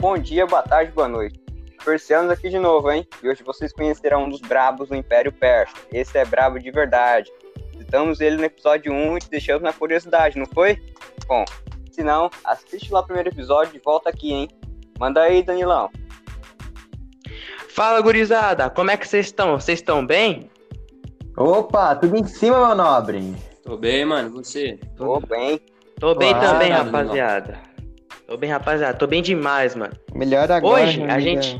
bom dia, boa tarde, boa noite. Persianos aqui de novo, hein? E hoje vocês conhecerão um dos brabos do Império Persa. Esse é brabo de verdade. Citamos ele no episódio 1 e te deixamos na curiosidade, não foi? Bom, se não, assiste lá o primeiro episódio e volta aqui, hein? Manda aí, Danilão. Fala, gurizada! Como é que vocês estão? Vocês estão bem? Opa, tudo em cima, meu nobre. Tô bem, mano. Você? Tô bem. Tô bem Uau, também, rapaziada. Tô bem, rapaziada. Tô bem demais, mano. Melhor agora. Hoje minha a gente.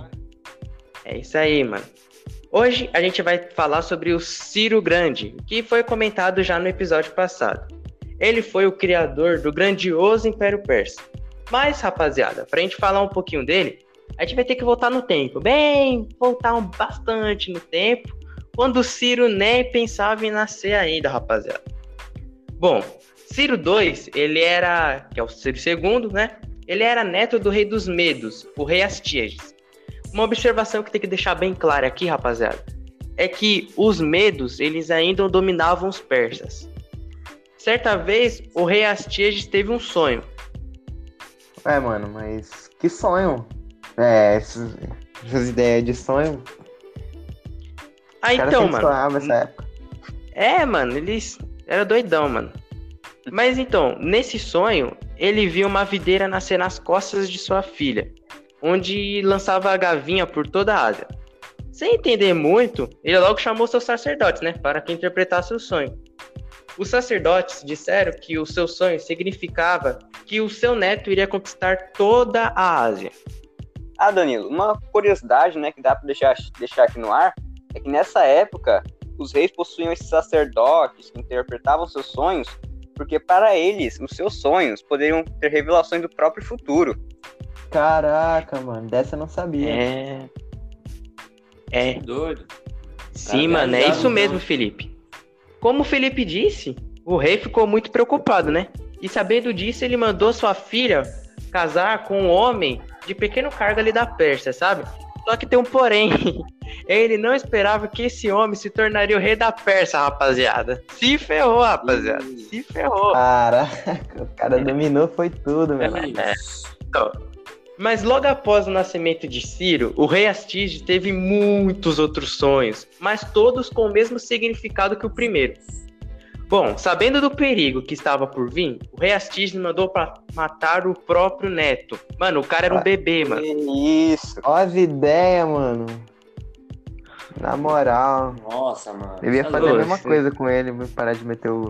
É isso aí, mano. Hoje a gente vai falar sobre o Ciro Grande, que foi comentado já no episódio passado. Ele foi o criador do grandioso Império Persa. Mas, rapaziada, pra gente falar um pouquinho dele, a gente vai ter que voltar no tempo. Bem, voltar um- bastante no tempo, quando o Ciro nem pensava em nascer ainda, rapaziada. Bom, Ciro II, ele era, que é o Ciro II, né? Ele era neto do rei dos Medos, o rei Astíages. Uma observação que tem que deixar bem clara aqui, rapaziada, é que os Medos, eles ainda dominavam os persas. Certa vez, o rei Astíages teve um sonho. É, mano, mas que sonho. É, essas, essas ideias de sonho. Ah, então, mano. nessa época. É, mano, eles era doidão, mano. Mas então, nesse sonho, ele viu uma videira nascer nas costas de sua filha, onde lançava a gavinha por toda a Ásia. Sem entender muito, ele logo chamou seus sacerdotes, né, para que interpretasse o sonho. Os sacerdotes disseram que o seu sonho significava que o seu neto iria conquistar toda a Ásia. Ah, Danilo, uma curiosidade, né, que dá pra deixar, deixar aqui no ar, é que nessa época, os reis possuíam esses sacerdotes que interpretavam seus sonhos, porque para eles, os seus sonhos poderiam ter revelações do próprio futuro. Caraca, mano, dessa eu não sabia. É. É, Doido. Sim, Cara, mano, é isso mesmo. Felipe. Como o Felipe disse, o rei ficou muito preocupado, né? E sabendo disso, ele mandou sua filha casar com um homem de pequeno cargo ali da Pérsia, sabe? Só que tem um porém. Ele não esperava que esse homem se tornaria o rei da Pérsia, rapaziada. Se ferrou, rapaziada. Se ferrou. Caraca, o cara dominou, foi tudo, meu. É. Mas logo após o nascimento de Ciro, o rei Astígio teve muitos outros sonhos, mas todos com o mesmo significado que o primeiro. Bom, sabendo do perigo que estava por vir, o rei Astígio mandou para matar o próprio neto. Mano, o cara era um Ah, bebê, mano. Isso. Ó as ideias, mano. Na moral. Nossa, mano. Eu ia Tá fazer a doido. mesma coisa com ele, vou parar de meter o.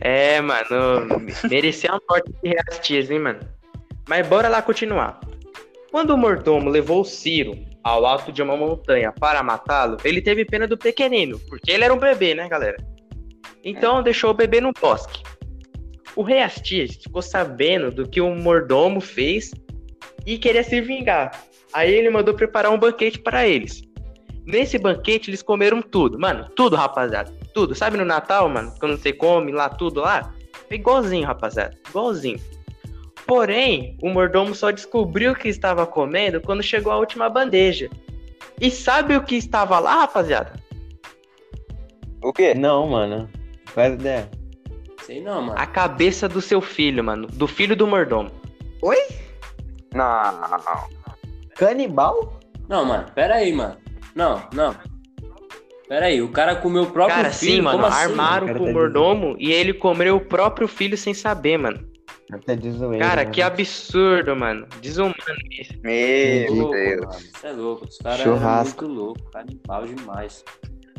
É, mano, merecia uma morte de rei Astígio, hein, mano. Mas bora lá continuar. Quando o mordomo levou Ciro ao alto de uma montanha para matá-lo, ele teve pena do pequenino, porque ele era um bebê, né, galera? Então deixou o bebê no bosque. O rei Astias ficou sabendo do que o mordomo fez e queria se vingar. Aí ele mandou preparar um banquete para eles. Nesse banquete eles comeram tudo, mano, tudo, rapaziada, tudo. Sabe no Natal, mano, quando você come lá tudo lá? Foi igualzinho, rapaziada, igualzinho. Porém, o mordomo só descobriu que estava comendo quando chegou a última bandeja. E sabe o que estava lá, rapaziada? O quê? Não, mano. Faz ideia. Sei não, mano. A cabeça do seu filho, mano. Do filho do mordomo. Não. Canibal? Não, mano. Pera aí, mano. Não, não. Pera aí. O cara comeu o próprio Cara, filho. sim, mano. Como assim, armaram cara pro tá mordomo e ele comeu o próprio filho sem saber, mano. Até de zoeira. Cara, né? que absurdo, mano. Desumano isso. Meu louco, Deus. mano. Isso é louco. Os caras Churrasco. eram muito loucos. Canibal demais.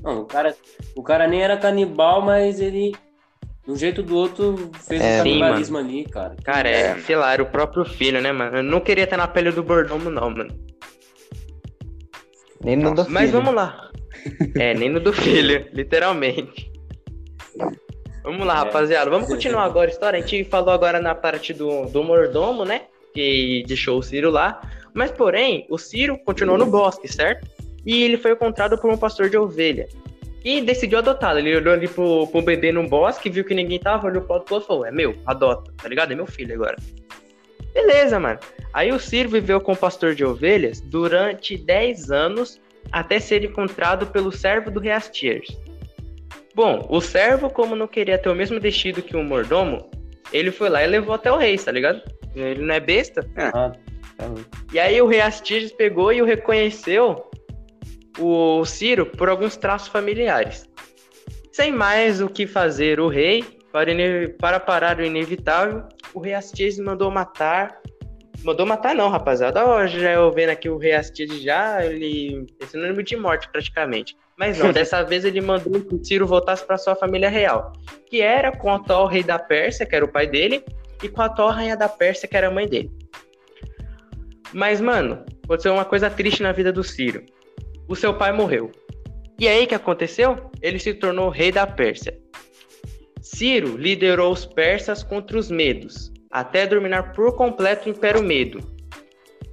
Não, o cara, o cara nem era canibal, mas ele, de um jeito ou do outro, fez É, um sim, canibalismo ali, cara. Cara, é, É. sei lá, era o próprio filho, né, mano? Eu não queria estar na pele do mordomo, não, mano. Nem no do Mas filho. vamos lá. É, nem no do filho, literalmente. Vamos lá, É. rapaziada. Vamos continuar agora a história. A gente falou agora na parte do, do mordomo, né? Que deixou o Ciro lá. Mas, porém, o Ciro continuou no bosque, certo? E ele foi encontrado por um pastor de ovelha. E decidiu adotá-lo. Ele olhou ali pro, pro bebê no bosque, viu que ninguém tava, olhou pro outro e falou: É meu, adota, tá ligado? É meu filho agora. Beleza, mano. Aí o Ciro viveu com o pastor de ovelhas durante 10 anos até ser encontrado pelo servo do rei Astiers. Bom, o servo, como não queria ter o mesmo destino que o mordomo, ele foi lá e levou até o rei, tá ligado? Ele não é besta. Ah, tá. E aí o rei Astiges pegou e o reconheceu o Ciro por alguns traços familiares. Sem mais o que fazer, o rei, para, para parar o inevitável, o rei Astiges mandou matar. Mandou matar não, rapaziada. Ó, já eu vendo aqui o rei Astiges já, ele. é sinônimo de morte praticamente. Mas não, dessa vez ele mandou que o Ciro voltasse para sua família real. Que era com o atual rei da Pérsia, que era o pai dele, e com a atual rainha da Pérsia, que era a mãe dele. Mas, mano, aconteceu uma coisa triste na vida do Ciro. O seu pai morreu. E aí, que aconteceu? Ele se tornou rei da Pérsia. Ciro liderou os persas contra os medos, até dominar por completo o Império Medo.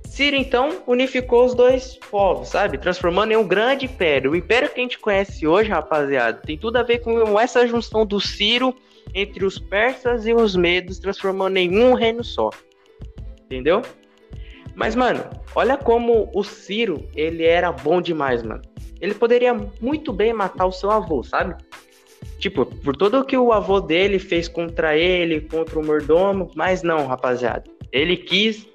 Ciro, então, unificou os dois povos, sabe? Transformando em um grande império. O império que a gente conhece hoje, rapaziada, tem tudo a ver com essa junção do Ciro entre os persas e os medos, transformando em um reino só. Entendeu? Mas, mano, olha como o Ciro, ele era bom demais, mano. Ele poderia muito bem matar o seu avô, sabe? Tipo, por tudo que o avô dele fez contra ele, contra o mordomo, mas não, rapaziada. Ele quis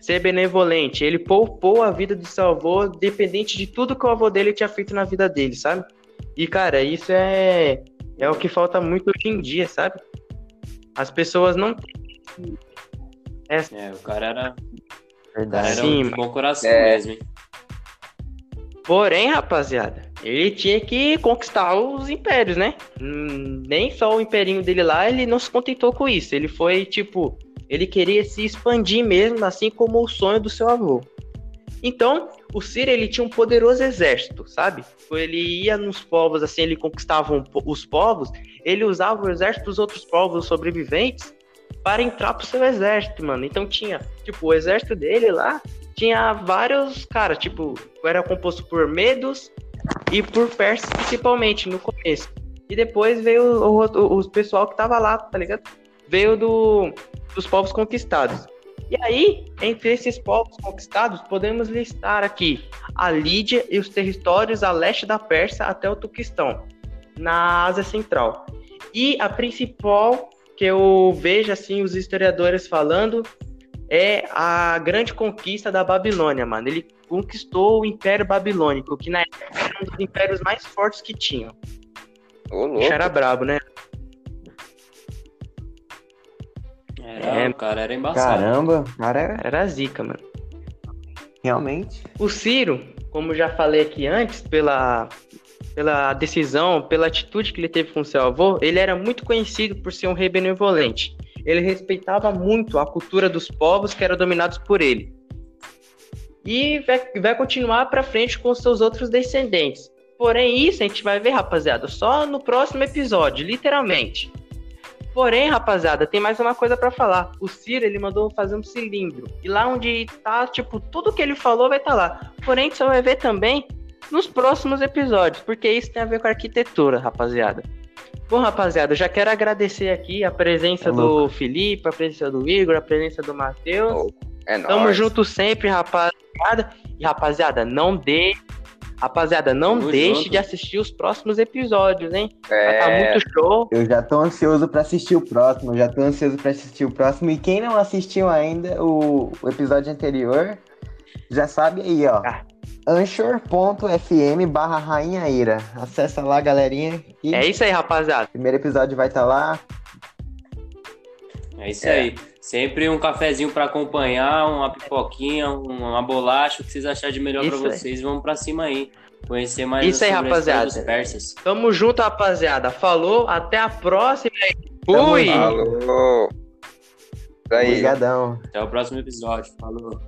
ser benevolente, ele poupou a vida do seu avô, dependente de tudo que o avô dele tinha feito na vida dele, sabe? E, cara, isso é, é o que falta muito hoje em dia, sabe? As pessoas não É, o cara era, Verdade. era Sim, um bom coração É. mesmo, hein? Porém, rapaziada, ele tinha que conquistar os impérios, né? Hum, Nem só o imperinho dele lá, ele não se contentou com isso. Ele foi, tipo, ele queria se expandir mesmo, assim como o sonho do seu avô. Então, o Ciro, ele tinha um poderoso exército, sabe? Ele ia nos povos, assim, ele conquistava um os povos, ele usava o exército dos outros povos sobreviventes para entrar pro seu exército, mano. Então tinha, tipo, o exército dele lá tinha vários, cara, tipo, era composto por medos e por persas principalmente no começo. E depois veio o, o, o pessoal que tava lá, tá ligado? Veio do, dos povos conquistados. E aí, entre esses povos conquistados, podemos listar aqui a Lídia e os territórios a leste da Pérsia até o Turquistão, na Ásia Central. E a principal que eu vejo assim os historiadores falando é a grande conquista da Babilônia, mano. Ele conquistou o Império Babilônico, que na época era um dos impérios mais fortes que tinham. Ô, O louco. era brabo, né? Era, É. O cara era embaçado. Caramba, o cara é Era zica, mano. realmente. O Ciro, como já falei aqui antes, pela, pela decisão, pela atitude que ele teve com seu avô, ele era muito conhecido por ser um rei benevolente. Ele respeitava muito a cultura dos povos que eram dominados por ele. E vai, continuar para frente com seus outros descendentes. Porém, isso a gente vai ver, rapaziada, só no próximo episódio, literalmente. Porém, rapaziada, tem mais uma coisa pra falar. O Ciro, ele mandou fazer um cilindro. E lá onde tá, tipo, tudo que ele falou vai estar lá. Porém, só vai ver também nos próximos episódios, porque isso tem a ver com arquitetura, rapaziada. Bom, rapaziada, eu já quero agradecer aqui a presença É do. Felipe, a presença do Igor, a presença do Matheus. É Tamo nóis. junto sempre, rapaziada. E, rapaziada, não deixe. Rapaziada, não Tamo deixe junto. de assistir os próximos episódios, hein? Vai tá É, muito show. Eu já tô ansioso pra assistir o próximo, já tô ansioso pra assistir o próximo. E quem não assistiu ainda o, o episódio anterior, já sabe aí, ó. Ah. Anchor.fm barra Rainha Ira. Acessa lá, galerinha. E É isso aí, rapaziada. primeiro episódio vai estar lá. É isso É. aí. Sempre um cafezinho pra acompanhar, uma pipoquinha, um- uma bolacha, o que vocês acharem de melhor aí. vocês. Vamos pra cima aí. Conhecer mais Isso aí, rapaziada. dos persas. Tamo junto, rapaziada. Falou, até a próxima. Fui! falou. Aí. Obrigadão. Até o próximo episódio. Falou.